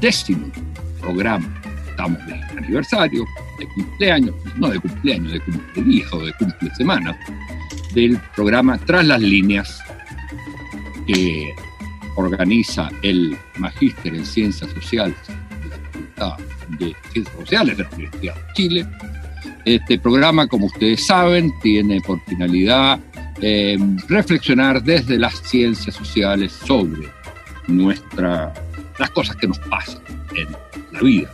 décimo programa. Estamos de aniversario, de cumpleaños, no de cumpleaños, de cumpleaños o de cumple semana, del programa Tras las líneas que organiza el Magíster en Ciencias Sociales de la Facultad de Ciencias Sociales de la Universidad de Chile. Este programa, como ustedes saben, tiene por finalidad eh, reflexionar desde las ciencias sociales sobre nuestra, las cosas que nos pasan en la vida,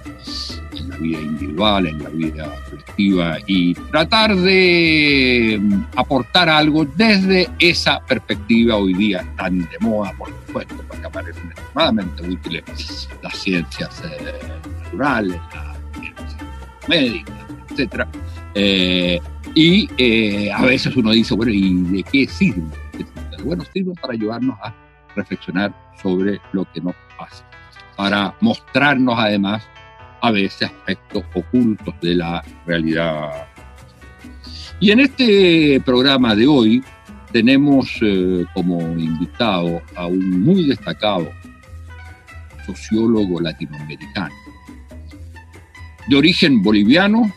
en la vida individual, en la vida colectiva y tratar de mm, aportar algo desde esa perspectiva hoy día tan de moda, por supuesto, porque aparecen extremadamente útiles las ciencias eh, naturales, las ciencias médicas, etcétera. Eh, y eh, a veces uno dice, bueno, ¿y de qué sirve? Bueno, sirve para ayudarnos a reflexionar sobre lo que nos para mostrarnos además a veces aspectos ocultos de la realidad. Y en este programa de hoy tenemos eh, como invitado a un muy destacado sociólogo latinoamericano, de origen boliviano,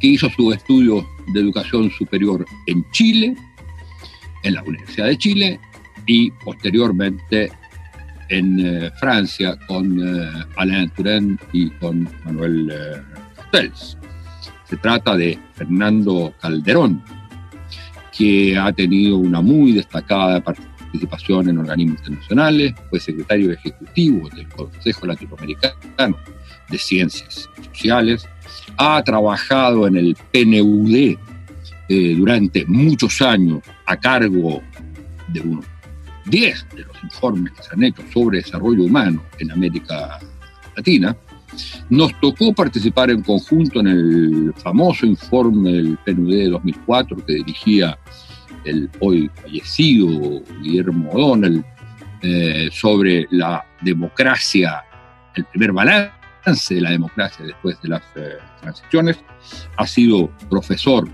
que hizo sus estudios de educación superior en Chile, en la Universidad de Chile, y posteriormente en eh, Francia con eh, Alain Touraine y con Manuel eh, Castells. Se trata de Fernando Calderón, que ha tenido una muy destacada participación en organismos internacionales, fue secretario ejecutivo del Consejo Latinoamericano de Ciencias Sociales, ha trabajado en el PNUD eh, durante muchos años a cargo de unos 10 de los informes que se han hecho sobre desarrollo humano en América Latina. Nos tocó participar en conjunto en el famoso informe del PNUD de 2004 que dirigía el hoy fallecido Guillermo O'Donnell eh, sobre la democracia, el primer balance de la democracia después de las eh, transiciones. Ha sido profesor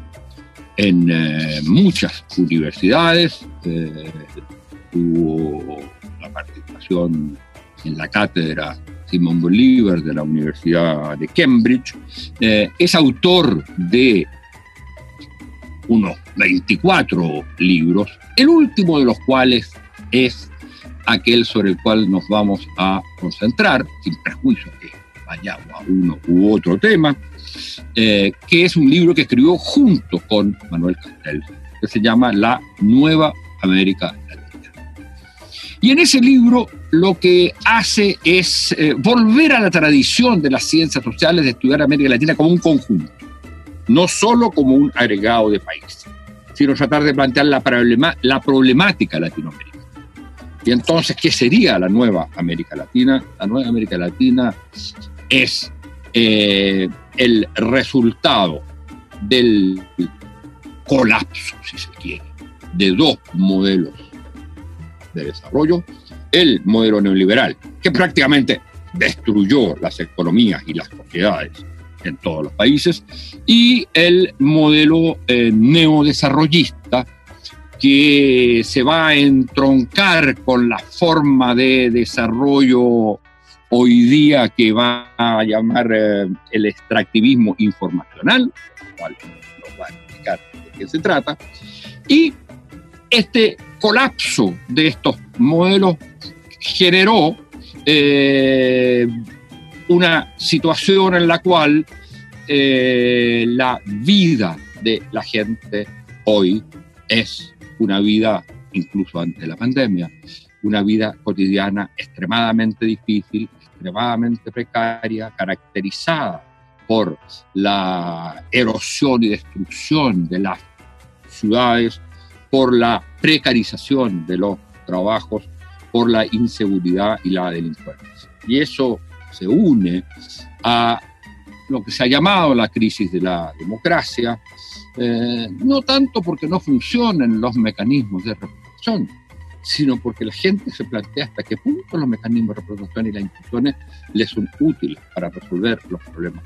en eh, muchas universidades, tuvo la participación en la cátedra Simón Bolívar de la Universidad de Cambridge, es autor de unos 24 libros, el último de los cuales es aquel sobre el cual nos vamos a concentrar, sin perjuicio que vayamos a uno u otro tema, eh, que es un libro que escribió junto con Manuel Castel, que se llama La Nueva América Latina. Y en ese libro lo que hace es eh, volver a la tradición de las ciencias sociales de estudiar América Latina como un conjunto, no solo como un agregado de países, sino tratar de plantear la, problemática latinoamericana. Y entonces, ¿qué sería la nueva América Latina? La nueva América Latina es eh, el resultado del colapso, si se quiere, de dos modelos de desarrollo. El modelo neoliberal, que prácticamente destruyó las economías y las sociedades en todos los países, y el modelo eh, neodesarrollista, que se va a entroncar con la forma de desarrollo hoy día que va a llamar eh, el extractivismo informacional, cual nos va a explicar de qué se trata, y este colapso de estos modelos generó eh, una situación en la cual eh, la vida de la gente hoy es una vida, incluso antes de la pandemia, una vida cotidiana extremadamente difícil, extremadamente precaria, caracterizada por la erosión y destrucción de las ciudades, por la precarización de los trabajos, por la inseguridad y la delincuencia. Y eso se une a lo que se ha llamado la crisis de la democracia, eh, no tanto porque no funcionen los mecanismos de representación, sino porque la gente se plantea hasta qué punto los mecanismos de representación y las instituciones les son útiles para resolver los problemas.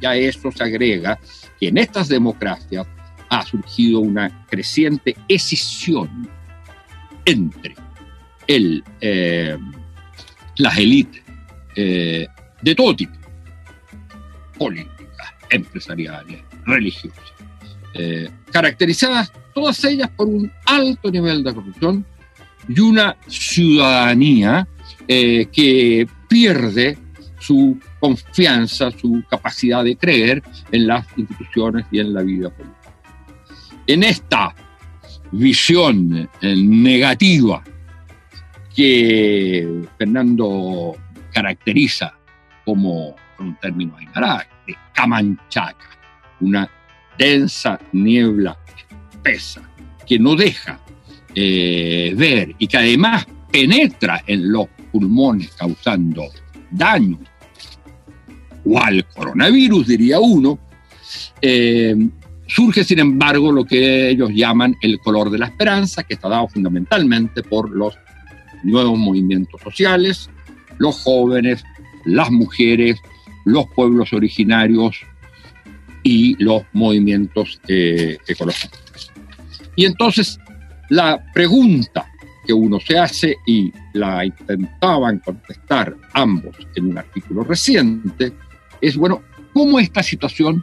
Ya a esto se agrega que en estas democracias ha surgido una creciente escisión entre el, eh, las élites eh, de todo tipo, políticas, empresariales, religiosas, eh, caracterizadas todas ellas por un alto nivel de corrupción y una ciudadanía que pierde su confianza, su capacidad de creer en las instituciones y en la vida política. En esta visión negativa que Fernando caracteriza como, un término aymara, de camanchaca, una densa niebla espesa que no deja eh, ver y que además penetra en los pulmones causando daño, o al coronavirus, diría uno, eh, surge sin embargo lo que ellos llaman el color de la esperanza, que está dado fundamentalmente por los nuevos movimientos sociales, los jóvenes, las mujeres, los pueblos originarios y los movimientos eh, ecológicos. Y entonces la pregunta que uno se hace y la intentaban contestar ambos en un artículo reciente es, bueno, ¿cómo esta situación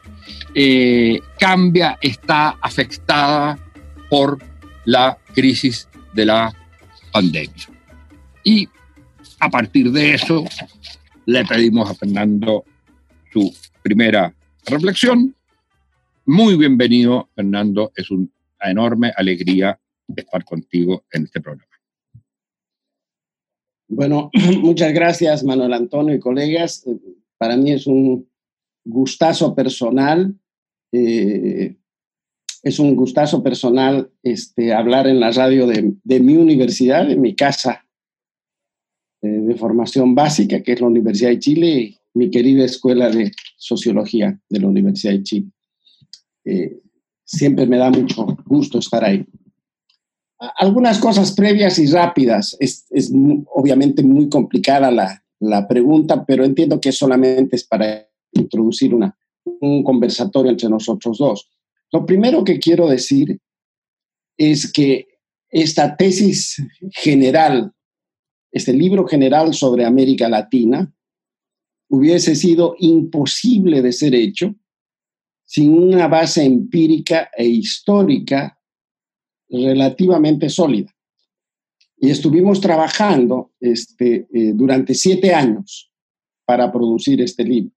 eh, cambia, está afectada por la crisis de la pandemia? Y a partir de eso le pedimos a Fernando su primera reflexión. Muy bienvenido, Fernando. Es una enorme alegría estar contigo en este programa. Bueno, muchas gracias, Manuel Antonio y colegas. Para mí es un gustazo personal. Eh, es un gustazo personal este, hablar en la radio de, mi universidad, de mi casa eh, de formación básica, que es la Universidad de Chile, mi querida Escuela de Sociología de la Universidad de Chile. Eh, siempre me da mucho gusto estar ahí. Algunas cosas previas y rápidas. Es, es obviamente muy complicada la, la, pregunta, pero entiendo que solamente es para introducir una, un conversatorio entre nosotros dos. Lo primero que quiero decir es que esta tesis general este libro general sobre América Latina hubiese sido imposible de ser hecho sin una base empírica e histórica relativamente sólida. Y estuvimos trabajando este, eh, durante siete años para producir este libro.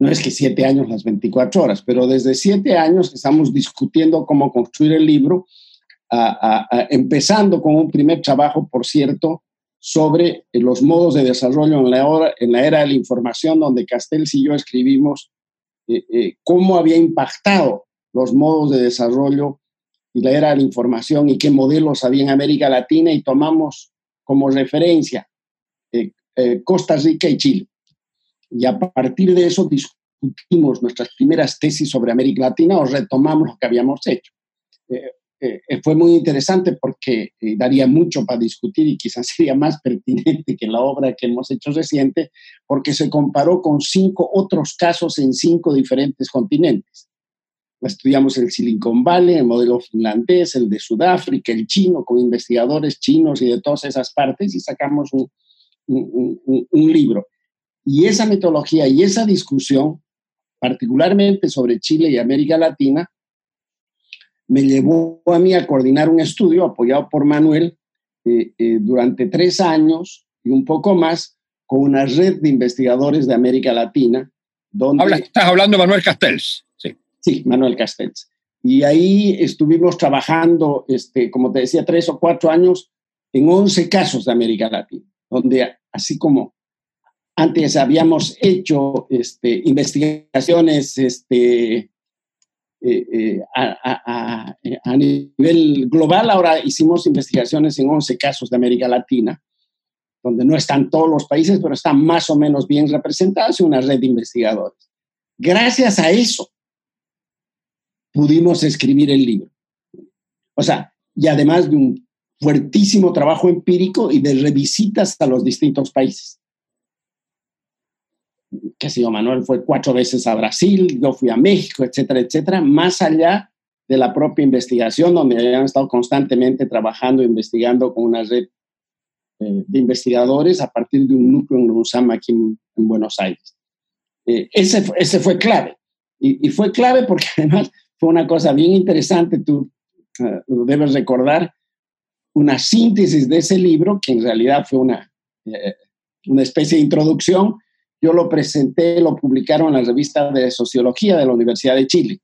No es que siete años las 24 horas, pero desde siete años estamos discutiendo cómo construir el libro, empezando con un primer trabajo, por cierto, sobre eh, los modos de desarrollo en la, era de la información, donde Castells y yo escribimos eh, eh, cómo había impactado los modos de desarrollo y la era de la información y qué modelos había en América Latina y tomamos como referencia Costa Rica y Chile. Y a partir de eso discutimos nuestras primeras tesis sobre América Latina o retomamos lo que habíamos hecho. Eh, eh, fue muy interesante porque eh, daría mucho para discutir y quizás sería más pertinente que la obra que hemos hecho reciente, porque se comparó con cinco otros casos en cinco diferentes continentes. Estudiamos el Silicon Valley, el modelo finlandés, el de Sudáfrica, el chino, con investigadores chinos y de todas esas partes, y sacamos un, un, un libro. Y esa metodología y esa discusión, particularmente sobre Chile y América Latina, me llevó a mí a coordinar un estudio apoyado por Manuel eh, eh, durante tres años y un poco más con una red de investigadores de América Latina. Donde, estás hablando de Manuel Castells. Sí. sí, Manuel Castells. Y ahí estuvimos trabajando, este, como te decía, tres o cuatro años en 11 casos de América Latina, donde así como antes habíamos hecho este, investigaciones este, eh, eh, a, nivel global. Ahora hicimos investigaciones en 11 casos de América Latina donde no están todos los países, pero están más o menos bien representados y una red de investigadores. Gracias a eso pudimos escribir el libro. O sea, y además de un fuertísimo trabajo empírico y de revisitas a los distintos países. Que si yo, Manuel fue cuatro veces a Brasil, yo fui a México, etcétera, etcétera, más allá de la propia investigación, donde habían estado constantemente trabajando, investigando con una red eh, de investigadores a partir de un núcleo en USAM aquí en, Buenos Aires. Eh, ese, ese fue clave. Y, fue clave porque además fue una cosa bien interesante, tú uh, debes recordar, una síntesis de ese libro, que en realidad fue una, una especie de introducción. Yo lo presenté, lo publicaron en la revista de Sociología de la Universidad de Chile,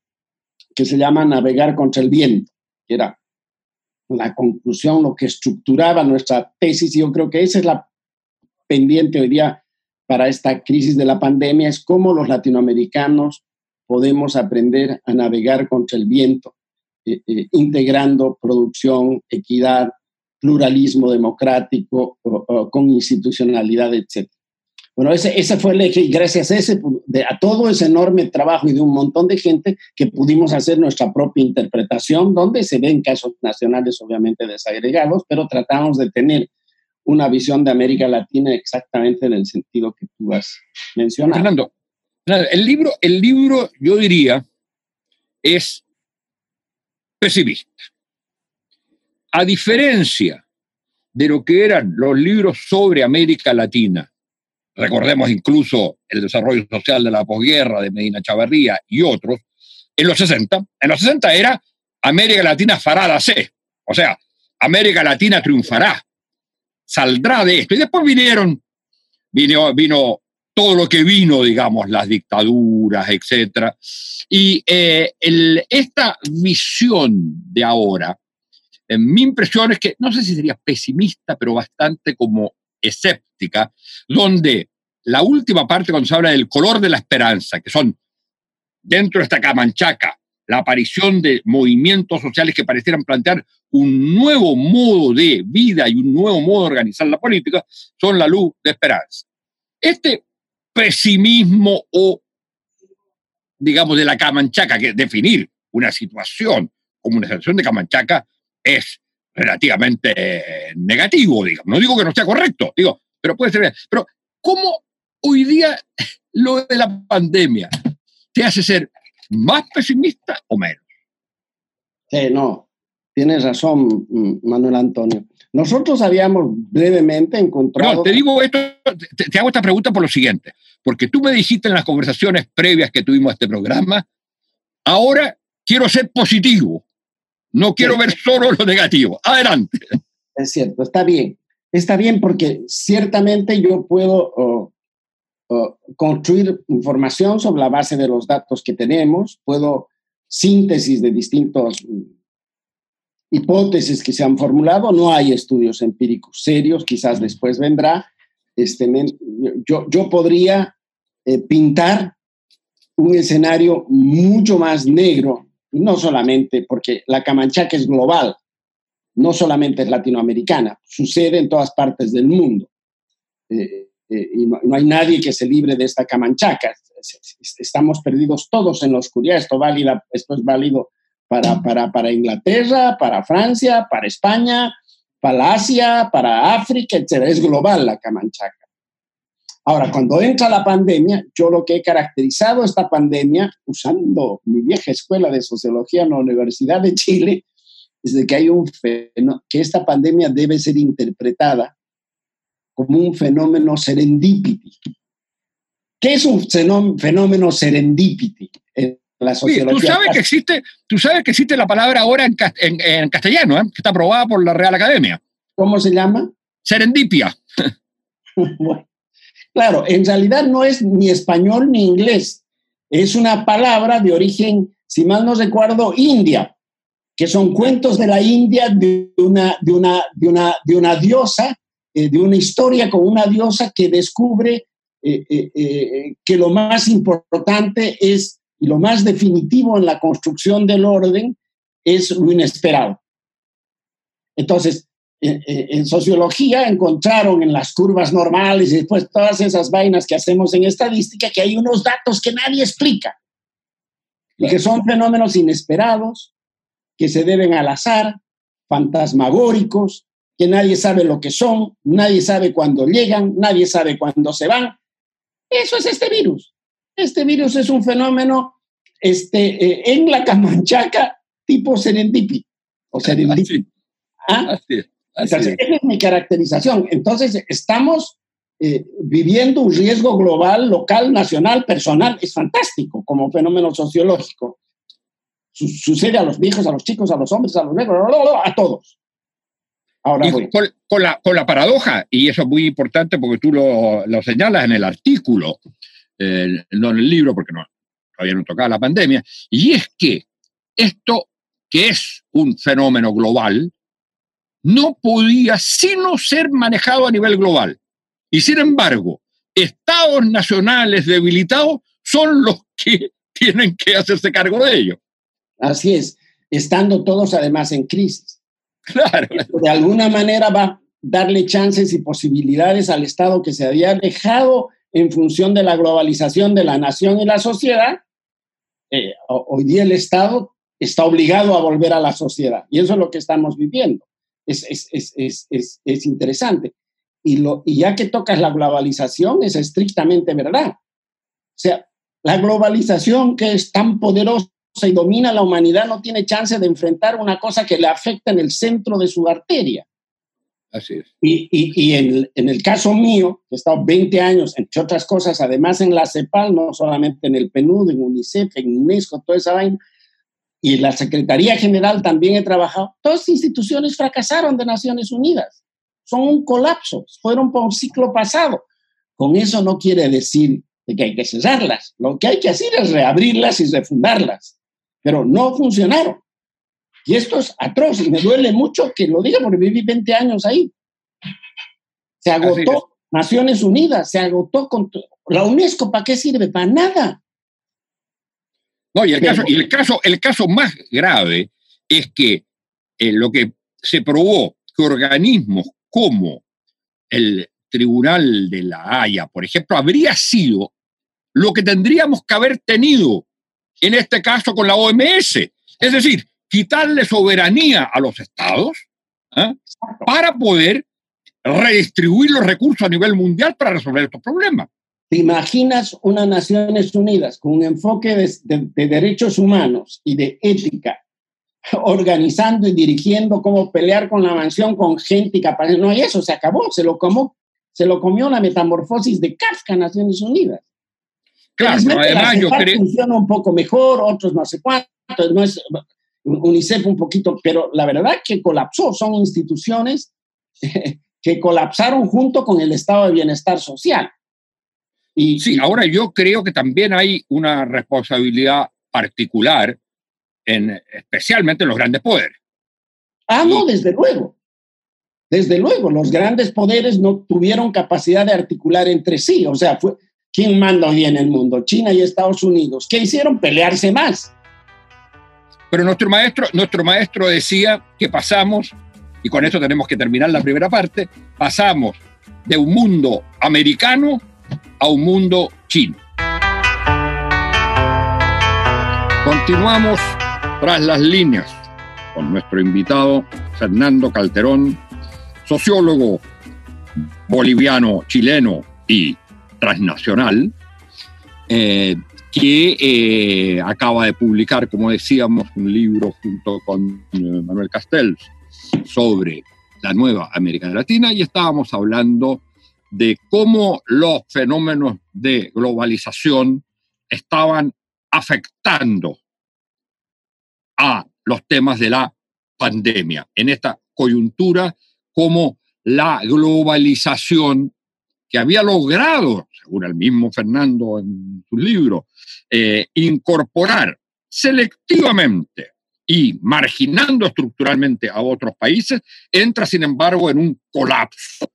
que se llama Navegar contra el viento, que era la conclusión, lo que estructuraba nuestra tesis, y yo creo que esa es la pendiente hoy día para esta crisis de la pandemia, es cómo los latinoamericanos podemos aprender a navegar contra el viento, eh, eh, integrando producción, equidad, pluralismo democrático, con institucionalidad, etc. Bueno, ese, ese fue el eje gracias a, ese, a todo ese enorme trabajo y de un montón de gente que pudimos hacer nuestra propia interpretación, donde se ven casos nacionales obviamente desagregados, pero tratamos de tener una visión de América Latina exactamente en el sentido que tú has mencionado. Fernando, el libro, el libro yo diría, es pesimista. A diferencia de lo que eran los libros sobre América Latina recordemos incluso el desarrollo social de la posguerra de Medina Chavarría y otros, en los 60, en los 60 era América Latina fará la C, o sea, América Latina triunfará, saldrá de esto. Y después vinieron, vino, vino todo lo que vino, digamos, las dictaduras, etc. Y eh, esta visión de ahora, en mi impresión es que, no sé si sería pesimista, pero bastante como escéptica, donde la última parte cuando se habla del color de la esperanza, que son dentro de esta camanchaca, la aparición de movimientos sociales que parecieran plantear un nuevo modo de vida y un nuevo modo de organizar la política, son la luz de esperanza. Este pesimismo o, digamos, de la camanchaca, que definir una situación como una situación de camanchaca es relativamente negativo, digamos. No digo que no sea correcto, digo, pero puede ser. Pero, ¿cómo hoy día lo de la pandemia te hace ser más pesimista o menos? Sí, no, tienes razón, Manuel Antonio. Nosotros habíamos brevemente encontrado. No, te digo esto, te, te, hago esta pregunta por lo siguiente, porque tú me dijiste en las conversaciones previas que tuvimos a este programa, ahora quiero ser positivo. No quiero ver solo lo negativo. Adelante. Es cierto, está bien. Está bien porque ciertamente yo puedo construir información sobre la base de los datos que tenemos, puedo síntesis de distintas mm, hipótesis que se han formulado, no hay estudios empíricos serios, quizás después vendrá. Este, yo, yo podría eh, pintar un escenario mucho más negro no solamente porque la Camanchaca es global, no solamente es latinoamericana, sucede en todas partes del mundo. Eh, eh, y no, hay nadie que se libre de esta Camanchaca. Estamos perdidos todos en la oscuridad. Esto, es válido para, para, para Inglaterra, para Francia, para España, para Asia, para África, etc. Es global la Camanchaca. Ahora, cuando entra la pandemia, yo lo que he caracterizado esta pandemia, usando mi vieja escuela de sociología en la Universidad de Chile, es de que hay un fenómeno, que esta pandemia debe ser interpretada como un fenómeno serendipity. ¿Qué es un fenómeno serendipity en la sociología? tú, sabes que existe, tú sabes que existe la palabra ahora en, en, castellano, ¿eh? que está aprobada por la Real Academia. ¿Cómo se llama? Serendipia. bueno, Claro, en realidad no es ni español ni inglés. Es una palabra de origen, si mal no recuerdo, india, que son cuentos de la India de una, de una, de una, de una diosa, eh, de una historia con una diosa que descubre eh, eh, que lo más importante es, y lo más definitivo en la construcción del orden es lo inesperado. Entonces, en sociología encontraron en las curvas normales y después todas esas vainas que hacemos en estadística que hay unos datos que nadie explica y que son fenómenos inesperados, que se deben al azar, fantasmagóricos, que nadie sabe lo que son, nadie sabe cuándo llegan, nadie sabe cuándo se van. Eso es este virus. Este virus es un fenómeno este, eh, en la Camanchaca tipo serendipity o serendipity. ¿Ah? Esa es mi caracterización. Entonces, estamos eh, viviendo un riesgo global, local, nacional, personal. Es fantástico como fenómeno sociológico. sucede a los viejos, a los chicos, a los hombres, a los negros, a todos. Ahora con, la, con, la, paradoja, y eso es muy importante porque tú lo, lo señalas en el artículo, no en el libro, porque no, todavía no tocaba la pandemia, y es que esto, que es un fenómeno global, no podía sino ser manejado a nivel global. Y sin embargo, estados nacionales debilitados son los que tienen que hacerse cargo de ello. Así es, estando todos además en crisis. Claro. De alguna manera va a darle chances y posibilidades al Estado que se había dejado en función de la globalización de la nación y la sociedad. Eh, hoy día el Estado está obligado a volver a la sociedad y eso es lo que estamos viviendo es, interesante. Y, lo, y ya que tocas la globalización, es estrictamente verdad. O sea, la globalización que es tan poderosa y domina la humanidad no tiene chance de enfrentar una cosa que le afecta en el centro de su arteria. Así es. Y, y, en, en, el caso mío, he estado 20 años, entre otras cosas, además en la CEPAL, no solamente en el PNUD, en UNICEF, en UNESCO, toda esa vaina, y en la Secretaría General también he trabajado, todas instituciones fracasaron de Naciones Unidas. Son un colapso, fueron por un ciclo pasado. Con eso no quiere decir que hay que cerrarlas. Lo que hay que hacer es reabrirlas y refundarlas. Pero no funcionaron. Y esto es atroz y me duele mucho que lo diga porque viví 20 años ahí. Se agotó Naciones Unidas, se agotó con la UNESCO, ¿para qué sirve? Para nada. No, y el, caso, y el, caso, el caso más grave es que eh, lo que se probó que organismos como el Tribunal de la Haya, por ejemplo, habría sido lo que tendríamos que haber tenido en este caso con la OMS. Es decir, quitarle soberanía a los estados ¿ah? para poder redistribuir los recursos a nivel mundial para resolver estos problemas. ¿Te imaginas una Naciones Unidas con un enfoque de, derechos humanos y de ética, organizando y dirigiendo cómo pelear con la mansión con gente capaz? No, y eso se acabó, se lo, comió, se lo comió la metamorfosis de Kafka, Naciones Unidas. Claro, además yo creo... Funciona un poco mejor, otros no sé cuántos, no es, UNICEF un poquito, pero la verdad que colapsó, son instituciones que colapsaron junto con el estado de bienestar social. Y, sí, ahora yo creo que también hay una responsabilidad particular, en, especialmente en los grandes poderes. Ah, no, desde luego. Desde luego, los grandes poderes no tuvieron capacidad de articular entre sí. O sea, fue, ¿quién manda hoy en el mundo? China y Estados Unidos. ¿Qué hicieron? Pelearse más. Pero nuestro maestro, nuestro maestro decía que pasamos, y con esto tenemos que terminar la primera parte, pasamos de un mundo americano a un mundo chino. Continuamos tras las líneas con nuestro invitado Fernando Calderón, sociólogo boliviano, chileno y transnacional, eh, que eh, acaba de publicar, como decíamos, un libro junto con eh, Manuel Castells sobre la nueva América Latina y estábamos hablando de cómo los fenómenos de globalización estaban afectando a los temas de la pandemia. En esta coyuntura, como la globalización que había logrado, según el mismo Fernando en su libro, eh, incorporar selectivamente y marginando estructuralmente a otros países, entra, sin embargo, en un colapso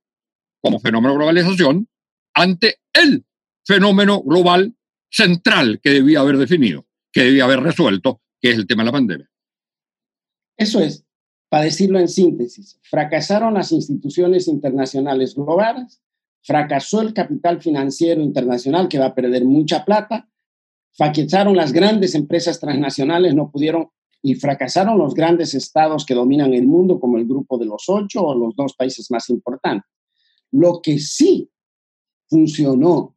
como fenómeno de globalización ante el fenómeno global central que debía haber definido, que debía haber resuelto, que es el tema de la pandemia. Eso es. para decirlo en síntesis, fracasaron las instituciones internacionales globales, fracasó el capital financiero internacional que va a perder mucha plata, fracasaron las grandes empresas transnacionales, no pudieron, y fracasaron los grandes estados que dominan el mundo, como el grupo de los ocho o los dos países más importantes. Lo que sí funcionó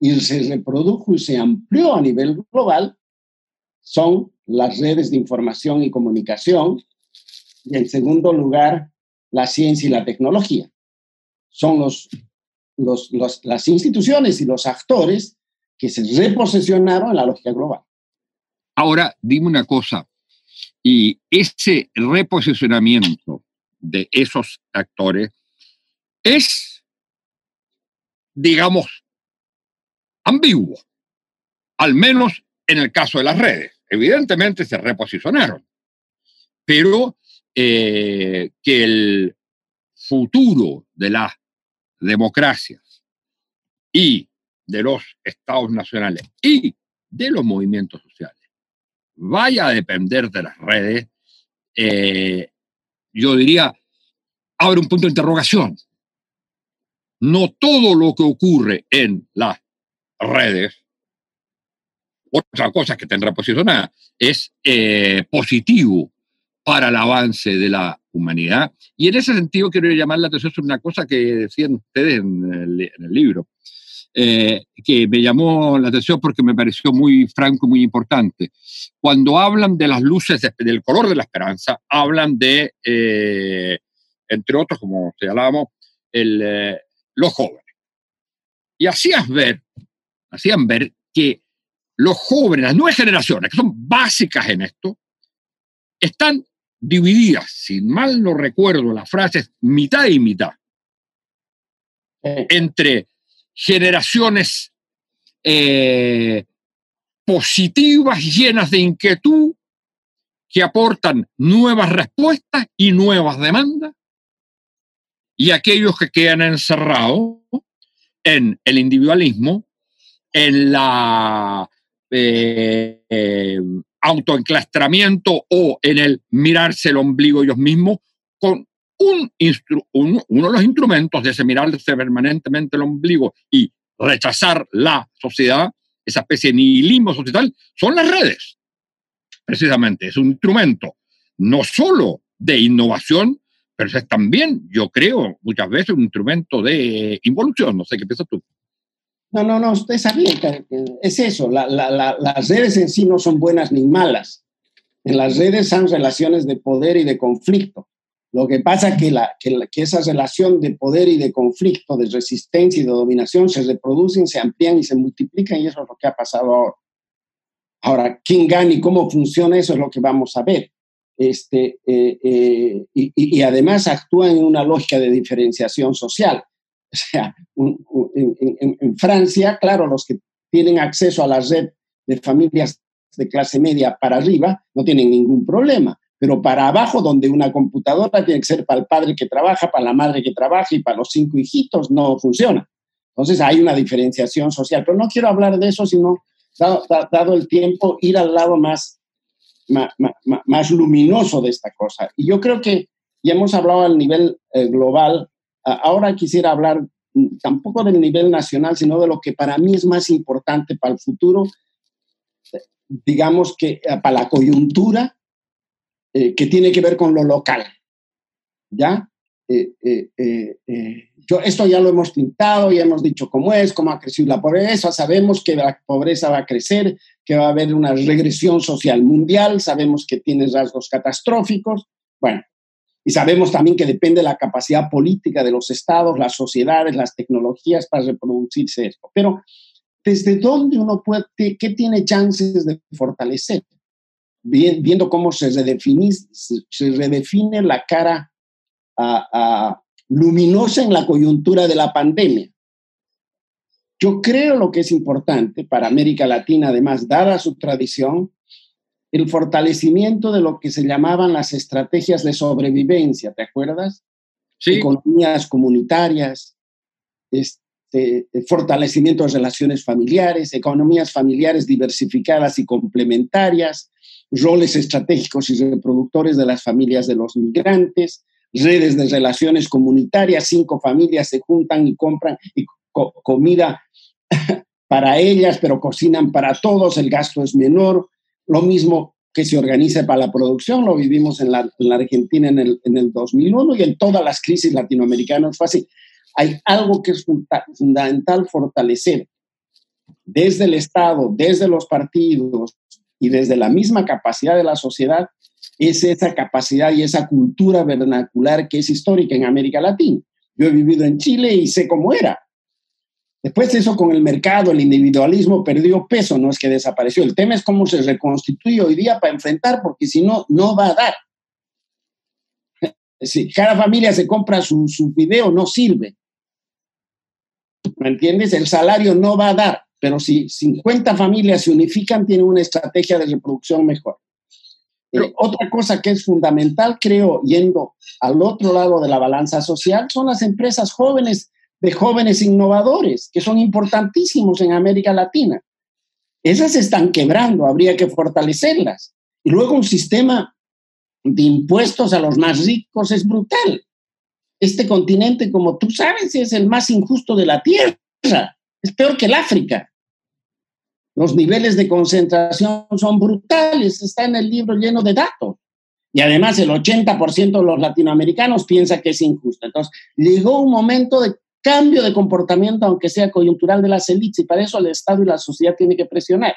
y se reprodujo y se amplió a nivel global son las redes de información y comunicación, y en segundo lugar, la ciencia y la tecnología. Son los, las instituciones y los actores que se reposicionaron en la lógica global. Ahora, dime una cosa, y ese reposicionamiento de esos actores es, digamos, ambiguo, al menos en el caso de las redes. Evidentemente se reposicionaron, pero eh, que el futuro de las democracias y de los estados nacionales y de los movimientos sociales vaya a depender de las redes, eh, yo diría, abre un punto de interrogación. No todo lo que ocurre en las redes, otra cosa que tendrá posicionada, es eh, positivo para el avance de la humanidad. Y en ese sentido quiero llamar la atención sobre una cosa que decían ustedes en el, libro, eh, que me llamó la atención porque me pareció muy franco muy importante. Cuando hablan de las luces, del color de la esperanza, hablan de, eh, entre otros, como señalábamos, el, los jóvenes. Y hacías ver, hacían ver que los jóvenes, las nuevas generaciones, que son básicas en esto, están divididas, si mal no recuerdo las frases, mitad y mitad, entre generaciones eh, positivas, llenas de inquietud, que aportan nuevas respuestas y nuevas demandas, y aquellos que quedan encerrados en el individualismo, en la eh, eh, autoenclastramiento o en el mirarse el ombligo ellos mismos con un, uno de los instrumentos de ese mirarse permanentemente el ombligo y rechazar la sociedad, esa especie de nihilismo social, son las redes. Precisamente, es un instrumento no solo de innovación, pero es también, yo creo, muchas veces un instrumento de involución. No sé qué piensas tú. No, no, no, usted sabía que es eso, las redes en sí no son buenas ni malas. En las redes son relaciones de poder y de conflicto. Lo que pasa es que, que, que, esa relación de poder y de conflicto, de resistencia y de dominación se reproducen, se amplían y se multiplican y eso es lo que ha pasado ahora. Ahora, quién gana y cómo funciona eso es lo que vamos a ver. Este, eh, eh, y, además actúa en una lógica de diferenciación social. O sea, en, Francia, claro, los que tienen acceso a la red de familias de clase media para arriba no tienen ningún problema, pero para abajo, donde una computadora tiene que ser para el padre que trabaja, para la madre que trabaja y para los cinco hijitos, no funciona. Entonces hay una diferenciación social, pero no quiero hablar de eso, sino, dado, el tiempo, ir al lado más, más, luminoso de esta cosa. Y yo creo que ya hemos hablado al nivel eh, global Ahora quisiera hablar mm, tampoco del nivel nacional, sino de lo que para mí es más importante para el futuro, digamos que eh, para la coyuntura, eh, que tiene que ver con lo local. ¿Ya? Eh, yo, esto ya lo hemos pintado, ya hemos dicho cómo es, cómo ha crecido la pobreza, sabemos que la pobreza va a crecer, que va a haber una regresión social mundial, sabemos que tiene rasgos catastróficos. Bueno, y sabemos también que depende de la capacidad política de los estados, las sociedades, las tecnologías para reproducirse esto. Pero, ¿desde dónde uno puede, qué tiene chances de fortalecer? viendo cómo se redefine, se redefine la cara luminosa en la coyuntura de la pandemia. Yo creo lo que es importante para América Latina, además, dada su tradición, el fortalecimiento de lo que se llamaban las estrategias de sobrevivencia, ¿te acuerdas? Sí. Economías comunitarias, este, fortalecimiento de relaciones familiares, economías familiares diversificadas y complementarias, roles estratégicos y reproductores de las familias de los migrantes, redes de relaciones comunitarias, cinco familias se juntan y compran comida para ellas, pero cocinan para todos, el gasto es menor, lo mismo que se organiza para la producción, lo vivimos en la, Argentina en el, en el 2001 y en todas las crisis latinoamericanas fue así. Hay algo que es fundamental fortalecer desde el Estado, desde los partidos y desde la misma capacidad de la sociedad, es esa capacidad y esa cultura vernacular que es histórica en América Latina. Yo he vivido en Chile y sé cómo era. Después eso con el mercado, el individualismo perdió peso, no es que desapareció. El tema es cómo se reconstituye hoy día para enfrentar, porque si no, no va a dar. Si cada familia se compra su, su video, no sirve. ¿Me entiendes? El salario no va a dar, pero si 50 familias se unifican, tienen una estrategia de reproducción mejor. Eh, otra cosa que es fundamental, creo, yendo al otro lado de la balanza social, son las empresas jóvenes de jóvenes innovadores, que son importantísimos en América Latina. Esas están quebrando, habría que fortalecerlas. Y luego un sistema de impuestos a los más ricos es brutal. Este continente, como tú sabes, es el más injusto de la Tierra. Es peor que el África. Los niveles de concentración son brutales. Está en el libro lleno de datos. Y además el 80% de los latinoamericanos piensa que es injusto. Entonces, llegó un momento de cambio de comportamiento, aunque sea coyuntural, de las élites, y para eso el Estado y la sociedad tienen que presionar.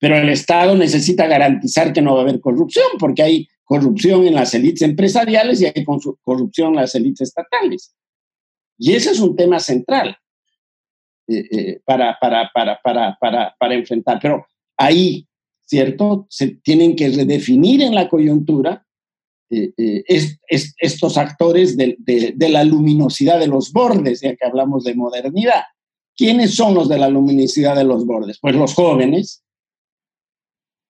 Pero el Estado necesita garantizar que no va a haber corrupción, porque hay corrupción en las élites empresariales y hay corrupción en las élites estatales. Y ese es un tema central para, para, para, para, para, enfrentar. Pero ahí, ¿cierto? Se tienen que redefinir en la coyuntura eh, eh, es, estos actores de, de, la luminosidad de los bordes, ya que hablamos de modernidad. ¿Quiénes son los de la luminosidad de los bordes? Pues los jóvenes,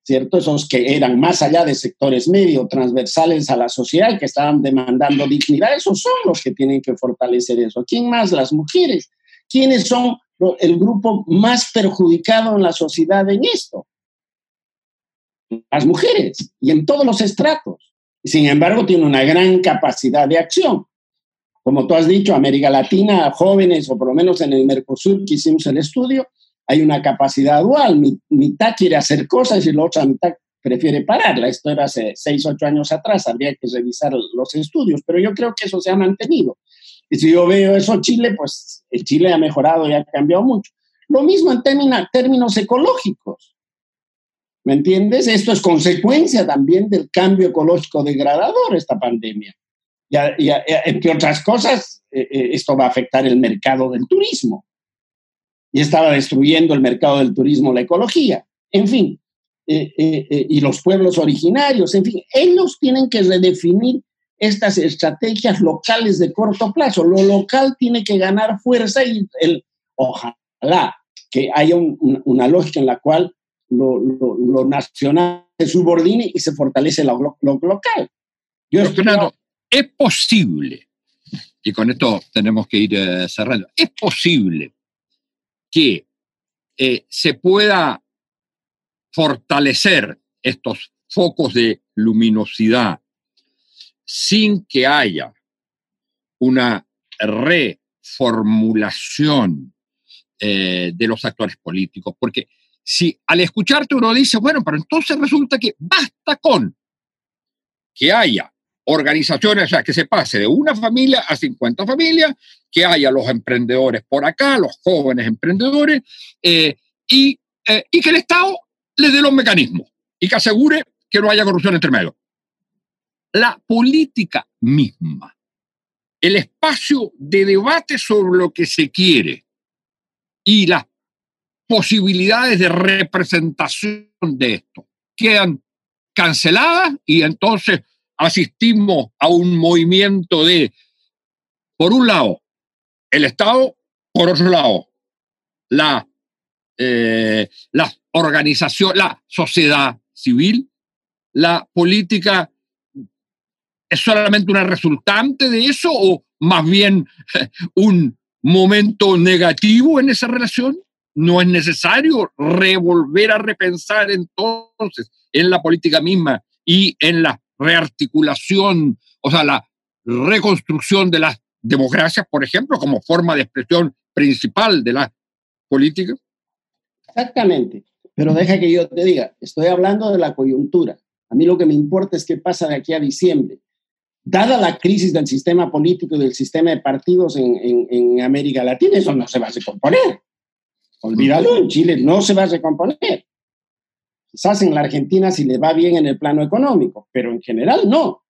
¿cierto? Esos que eran más allá de sectores medio, transversales a la sociedad, que estaban demandando dignidad, esos son los que tienen que fortalecer eso. ¿Quién más? Las mujeres. ¿Quiénes son el grupo más perjudicado en la sociedad en esto? Las mujeres y en todos los estratos. Sin embargo, tiene una gran capacidad de acción. Como tú has dicho, América Latina, jóvenes, o por lo menos en el Mercosur que hicimos el estudio, hay una capacidad dual. mitad quiere hacer cosas y la otra mitad prefiere pararla. Esto era hace seis, ocho años atrás, habría que revisar los estudios, pero yo creo que eso se ha mantenido. Y si yo veo eso Chile, pues el Chile ha mejorado y ha cambiado mucho. Lo mismo en términos ecológicos. ¿Me entiendes? Esto es consecuencia también del cambio ecológico degradador, esta pandemia. Y, entre otras cosas, eh, eh, esto va a afectar el mercado del turismo. Y estaba destruyendo el mercado del turismo, la ecología. En fin, eh, y los pueblos originarios, en fin, ellos tienen que redefinir estas estrategias locales de corto plazo. Lo local tiene que ganar fuerza y el, ojalá que haya una lógica en la cual lo, lo, nacional se subordine y se fortalece lo, local. Yo es posible, y con esto tenemos que ir eh, cerrando, es posible que eh, se pueda fortalecer estos focos de luminosidad sin que haya una reformulación eh, de los actores políticos, porque si al escucharte uno dice, bueno, pero entonces resulta que basta con que haya organizaciones, o sea, que se pase de una familia a 50 familias, que haya los emprendedores por acá, los jóvenes emprendedores, eh, y, eh, y que el Estado les dé los mecanismos y que asegure que no haya corrupción entre medio. La política misma, el espacio de debate sobre lo que se quiere y las posibilidades de representación de esto. Quedan canceladas y entonces asistimos a un movimiento de, por un lado, el Estado, por otro lado, la, eh, la organización, la sociedad civil, la política es solamente una resultante de eso o más bien un momento negativo en esa relación? no es necesario revolver a repensar entonces en la política misma y en la rearticulación, o sea, la reconstrucción de las democracias, por ejemplo, como forma de expresión principal de la política? Exactamente. Pero deja que yo te diga, estoy hablando de la coyuntura. A mí lo que me importa es qué pasa de aquí a diciembre. Dada la crisis del sistema político y del sistema de partidos en, en, América Latina, eso no se va a recomponer. Olvídalo, en Chile no se va a recomponer. Quizás en la Argentina si le va bien en el plano económico, pero en general no.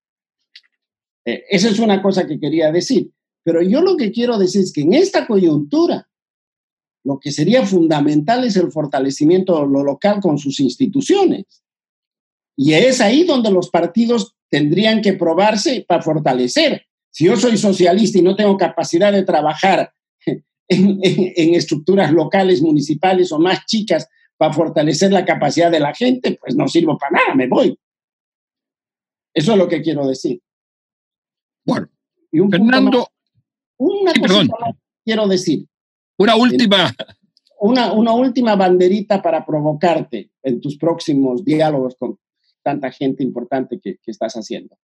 Eh, esa es una cosa que quería decir. Pero yo lo que quiero decir es que en esta coyuntura, lo que sería fundamental es el fortalecimiento de lo local con sus instituciones. Y es ahí donde los partidos tendrían que probarse para fortalecer. Si yo soy socialista y no tengo capacidad de trabajar en, en, estructuras locales, municipales o más chicas para fortalecer la capacidad de la gente, pues no sirvo para nada, me voy. Eso es lo que quiero decir. Bueno, y un Fernando, una cosa quiero decir. Una última. Una, una última banderita para provocarte en tus próximos diálogos con tanta gente importante que, estás haciendo.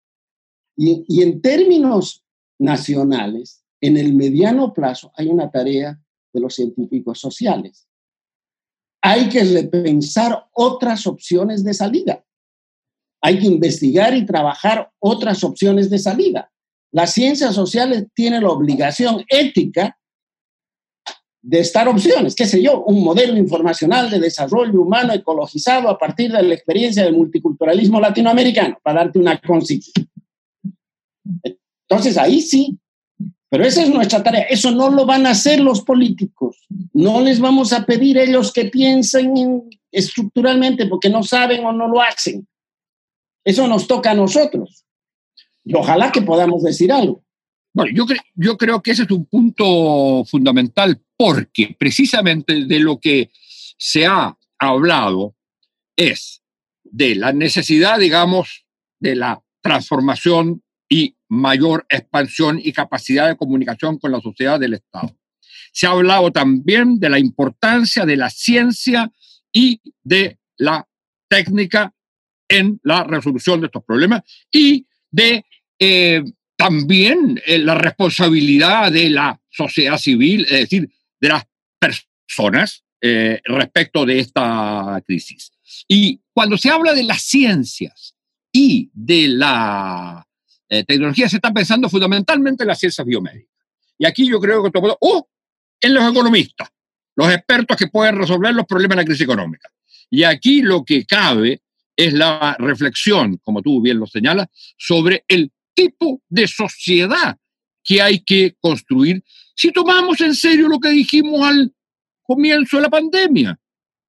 Y, y en términos nacionales, en el mediano plazo hay una tarea de los científicos sociales. Hay que repensar otras opciones de salida. Hay que investigar y trabajar otras opciones de salida. Las ciencias sociales tienen la obligación ética de estar opciones, qué sé yo, un modelo informacional de desarrollo humano ecologizado a partir de la experiencia del multiculturalismo latinoamericano, para darte una consigna. Entonces ahí sí, pero esa es nuestra tarea. Eso no lo van a hacer los políticos. No les vamos a pedir ellos que piensen estructuralmente porque no saben o no lo hacen. Eso nos toca a nosotros. Y ojalá que podamos decir algo. Bueno, yo, yo creo que ese es un punto fundamental porque precisamente de lo que se ha hablado es de la necesidad, digamos, de la transformación y mayor expansión y capacidad de comunicación con la sociedad del Estado. Se ha hablado también de la importancia de la ciencia y de la técnica en la resolución de estos problemas y de eh, también eh, la responsabilidad de la sociedad civil, es decir, de las personas eh, respecto de esta crisis. Y cuando se habla de las ciencias y de la tecnología, se está pensando fundamentalmente en las ciencias biomédicas. Y aquí yo creo que todo, ¡oh! en los economistas, los expertos que pueden resolver los problemas de la crisis económica. Y aquí lo que cabe es la reflexión, como tú bien lo señalas, sobre el tipo de sociedad que hay que construir si tomamos en serio lo que dijimos al comienzo de la pandemia.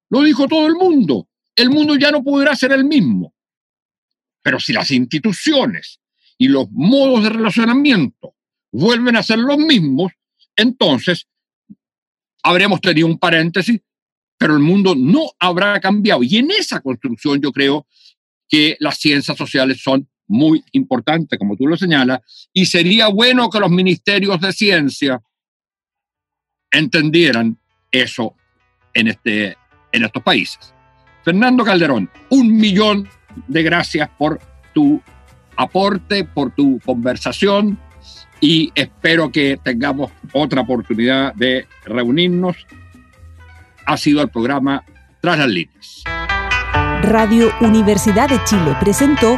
Lo dijo todo el mundo. El mundo ya no podrá ser el mismo. Pero si las instituciones y los modos de relacionamiento vuelven a ser los mismos, entonces habremos tenido un paréntesis, pero el mundo no habrá cambiado. Y en esa construcción yo creo que las ciencias sociales son muy importante, como tú lo señalas, y sería bueno que los ministerios de ciencia entendieran eso en, este, en estos países. Fernando Calderón, un millón de gracias por tu aporte, por tu conversación y espero que tengamos otra oportunidad de reunirnos. Ha sido el programa Tras las líneas. Radio Universidad de Chile presentó